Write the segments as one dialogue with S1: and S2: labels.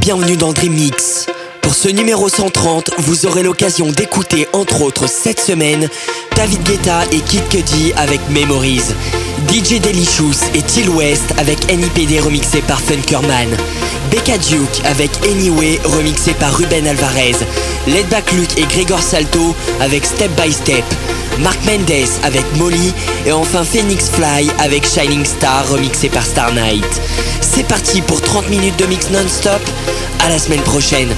S1: Bienvenue dans Dream Mix. Pour ce numéro 130, vous aurez l'occasion d'écouter entre autres cette semaine David Guetta et Kid Cudi avec Memories, DJ Delicious et Till West avec NIPD remixé par Funkerman, Becca Duke avec Anyway remixé par Ruben Alvarez, Back Luke et Gregor Salto avec Step by Step, Mark Mendes avec Molly et enfin Phoenix Fly avec Shining Star remixé par Star Night. C'est parti pour 30 minutes de mix non-stop. À la semaine prochaine.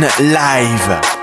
S2: Live.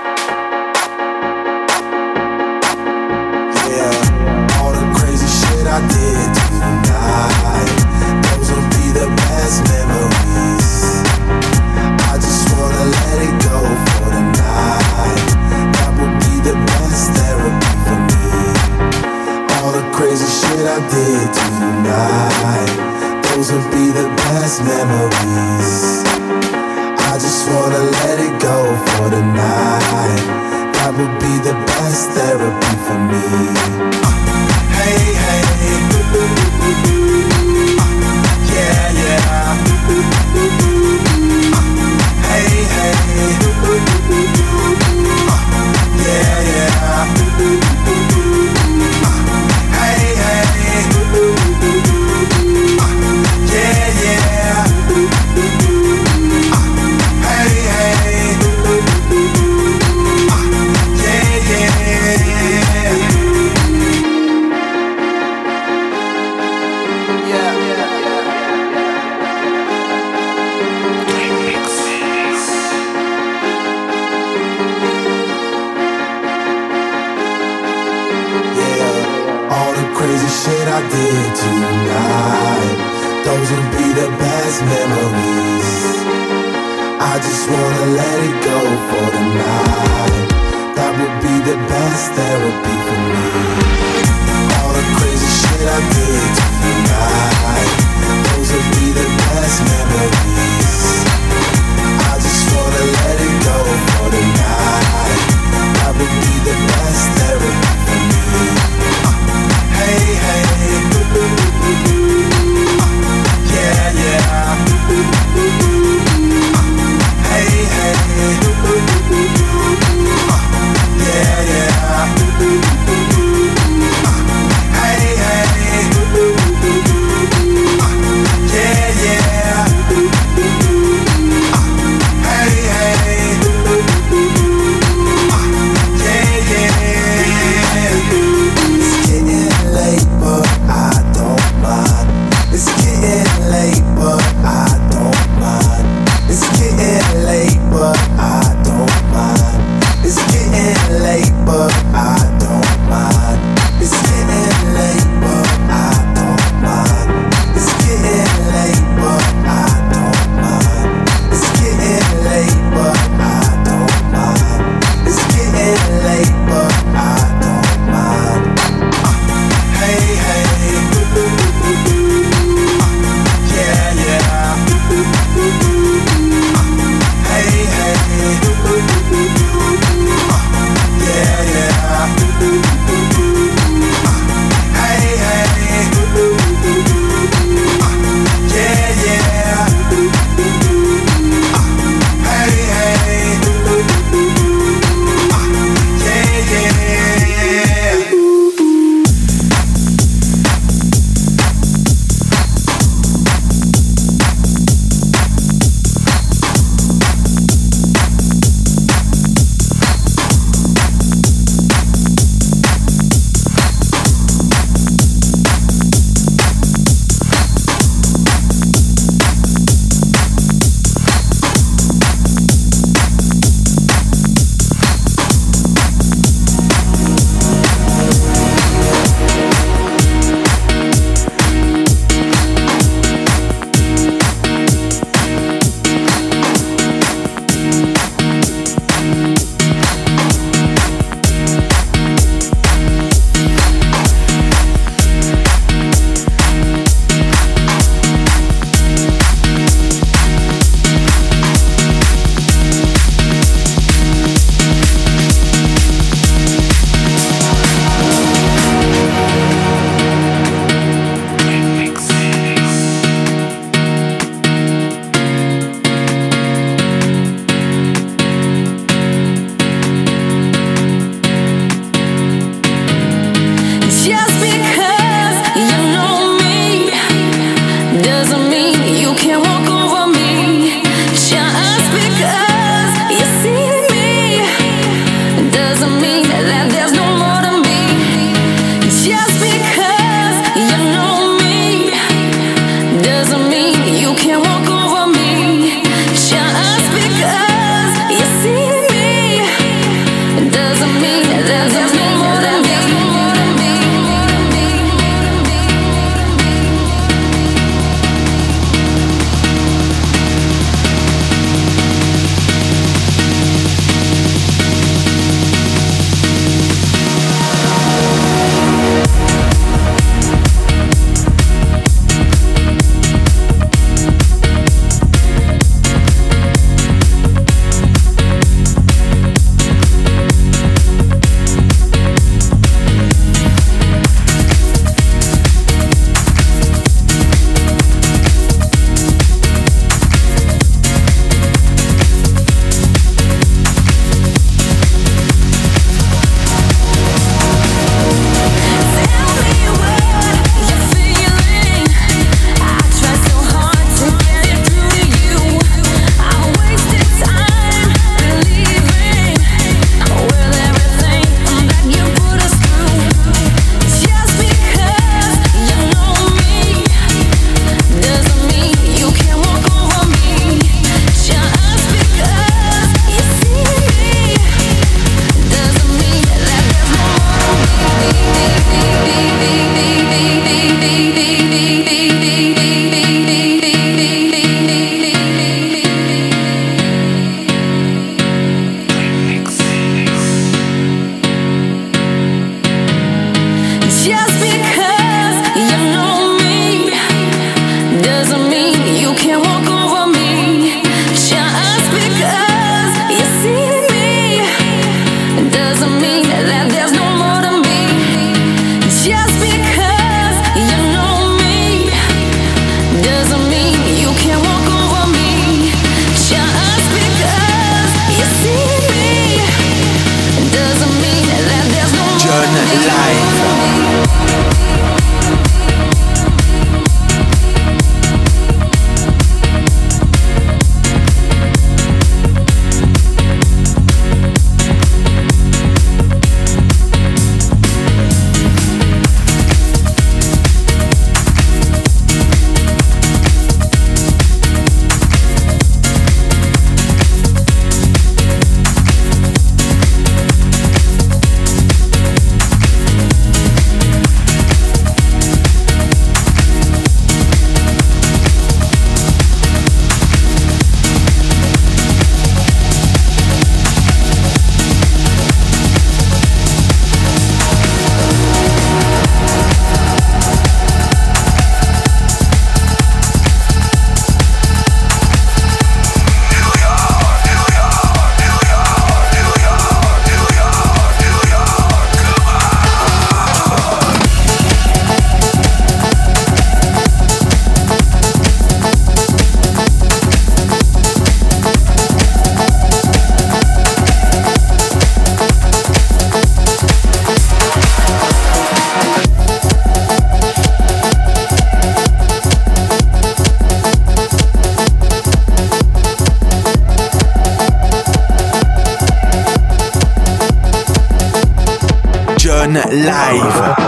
S3: Live.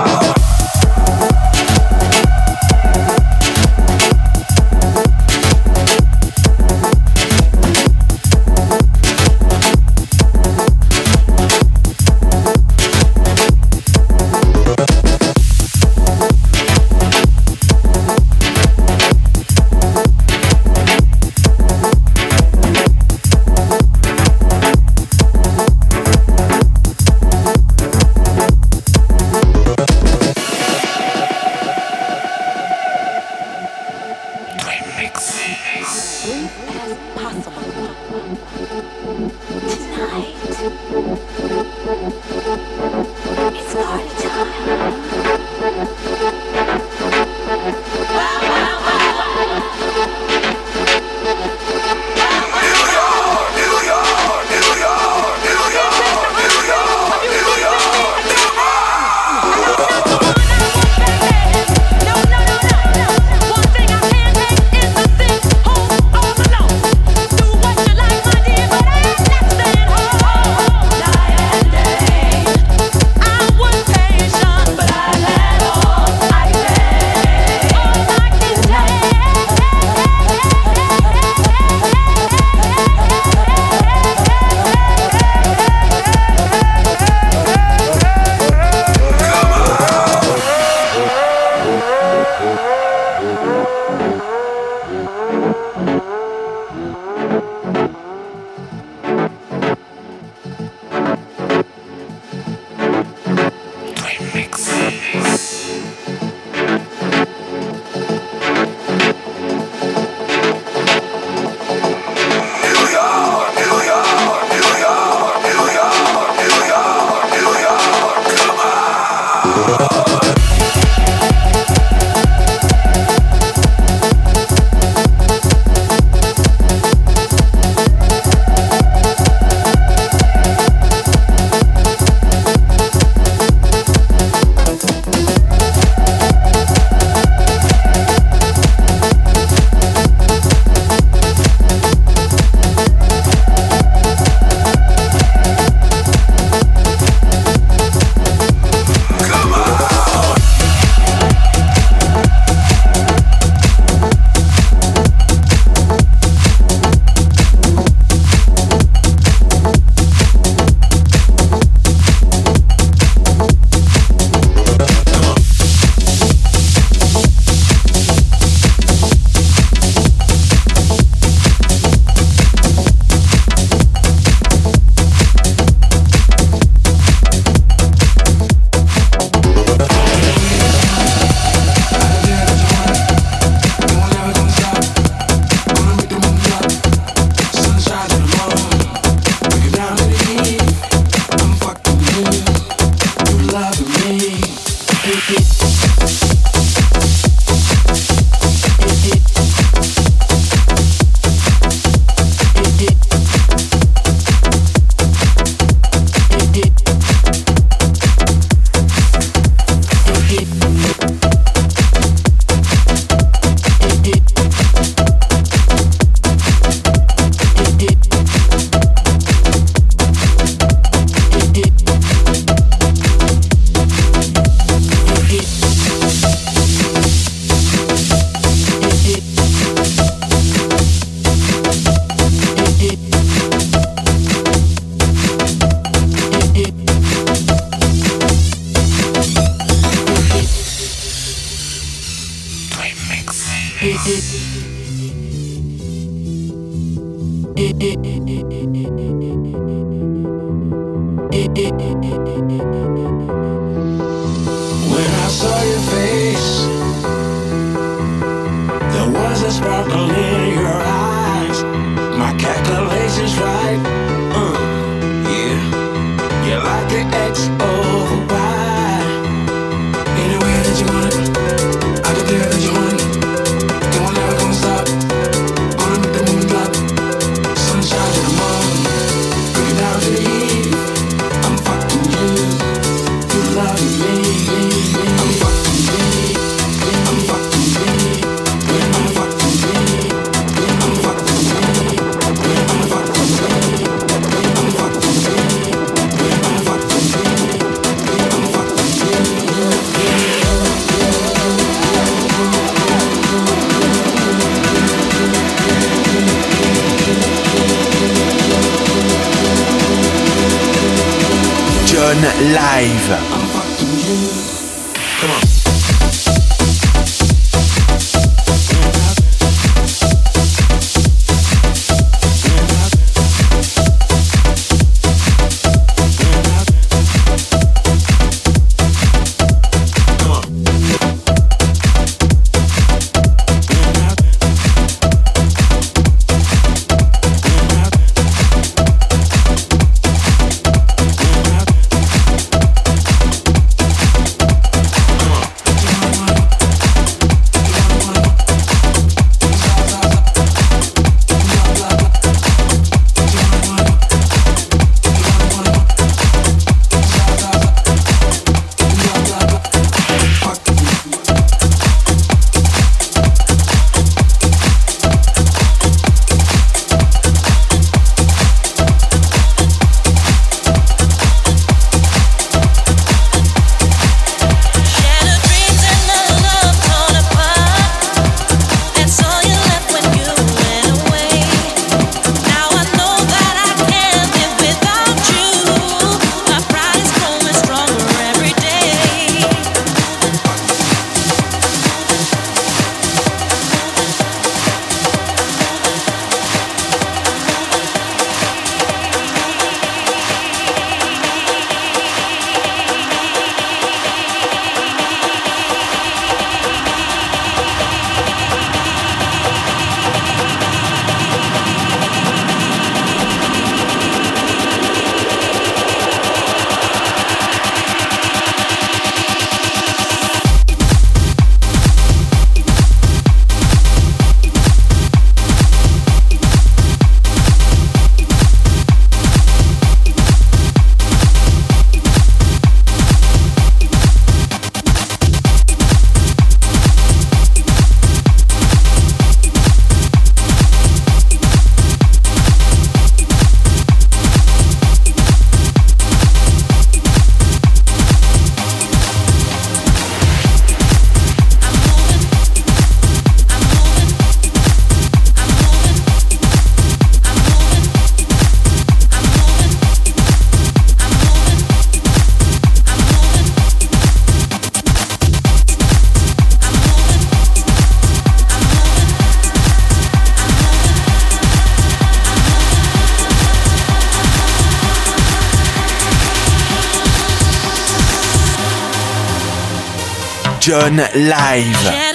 S4: John Live.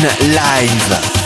S4: Live.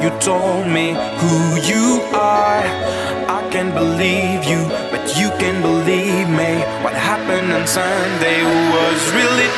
S5: You told me who you are. I can believe you, but you can believe me. What happened on Sunday was really